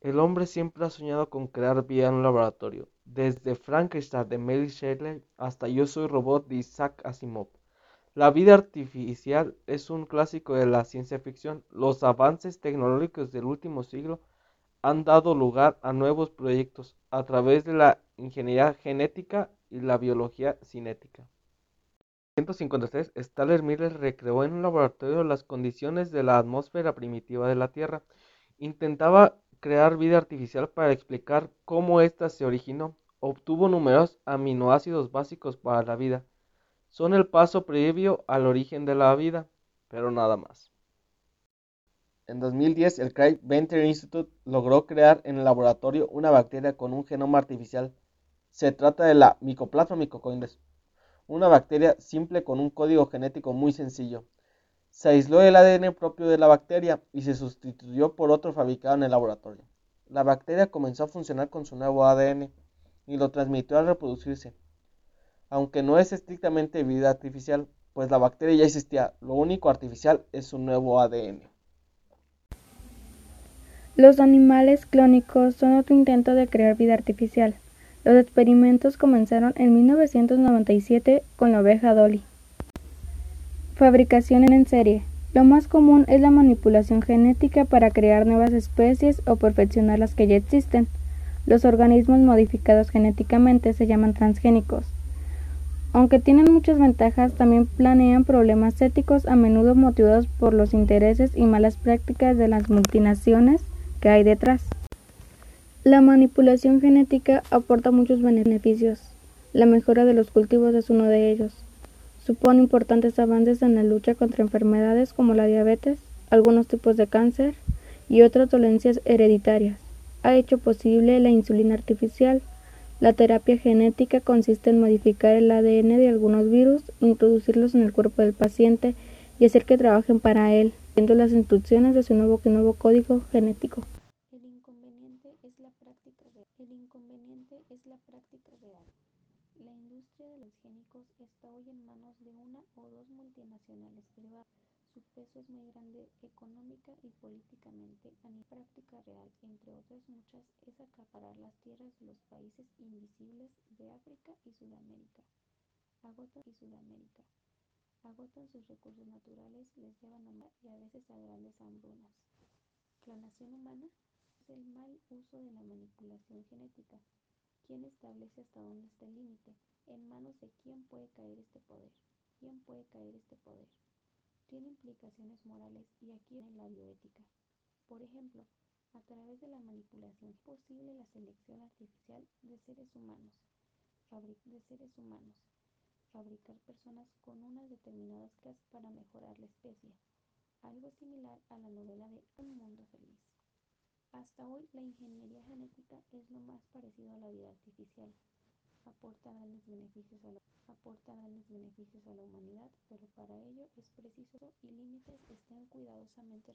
El hombre siempre ha soñado con crear vida en un laboratorio, desde Frankenstein de Mary Shelley hasta Yo soy robot de Isaac Asimov. La vida artificial es un clásico de la ciencia ficción. Los avances tecnológicos del último siglo han dado lugar a nuevos proyectos a través de la ingeniería genética y la biología cinética. En 1953, Staller Miller recreó en un laboratorio las condiciones de la atmósfera primitiva de la Tierra. Intentaba crear vida artificial para explicar cómo ésta se originó. Obtuvo numerosos aminoácidos básicos para la vida. Son el paso previo al origen de la vida, pero nada más. En 2010, el Craig Venter Institute logró crear en el laboratorio una bacteria con un genoma artificial. Se trata de la Mycoplasma mycocoines, una bacteria simple con un código genético muy sencillo. Se aisló el ADN propio de la bacteria y se sustituyó por otro fabricado en el laboratorio. La bacteria comenzó a funcionar con su nuevo ADN y lo transmitió al reproducirse. Aunque no es estrictamente vida artificial, pues la bacteria ya existía, lo único artificial es su nuevo ADN. Los animales clónicos son otro intento de crear vida artificial. Los experimentos comenzaron en 1997 con la oveja Dolly. Fabricación en serie. Lo más común es la manipulación genética para crear nuevas especies o perfeccionar las que ya existen. Los organismos modificados genéticamente se llaman transgénicos. Aunque tienen muchas ventajas, también planean problemas éticos a menudo motivados por los intereses y malas prácticas de las multinaciones que hay detrás. La manipulación genética aporta muchos beneficios. La mejora de los cultivos es uno de ellos supone importantes avances en la lucha contra enfermedades como la diabetes, algunos tipos de cáncer y otras dolencias hereditarias. Ha hecho posible la insulina artificial. La terapia genética consiste en modificar el ADN de algunos virus, introducirlos en el cuerpo del paciente y hacer que trabajen para él, siguiendo las instrucciones de su nuevo, código genético. El inconveniente es la práctica real. La industria de los génicos está hoy en manos de una o dos multinacionales privadas. Su peso es muy grande económica y políticamente. A mi práctica real, entre otras muchas, es acaparar las tierras de los países invisibles de África y Sudamérica. Agotan y Sudamérica. Agotan sus recursos naturales, les llevan a y a veces a grandes hambrunas. La nación humana es el mal uso de la manipulación genética. ¿Quién establece hasta dónde está el límite? ¿En manos de quién puede caer este poder? ¿Quién puede caer este poder? Tiene implicaciones morales y aquí viene la bioética. Por ejemplo, a través de la manipulación es posible la selección artificial de seres humanos, de seres humanos, fabricar personas con unas determinadas clases para mejorar la especie, algo similar a la novela de Un mundo feliz. Hasta hoy, la ingeniería genética es lo más parecido a la vida artificial. Aporta grandes beneficios a la, aporta grandes beneficios a la humanidad, pero para ello es preciso y límites estén cuidadosamente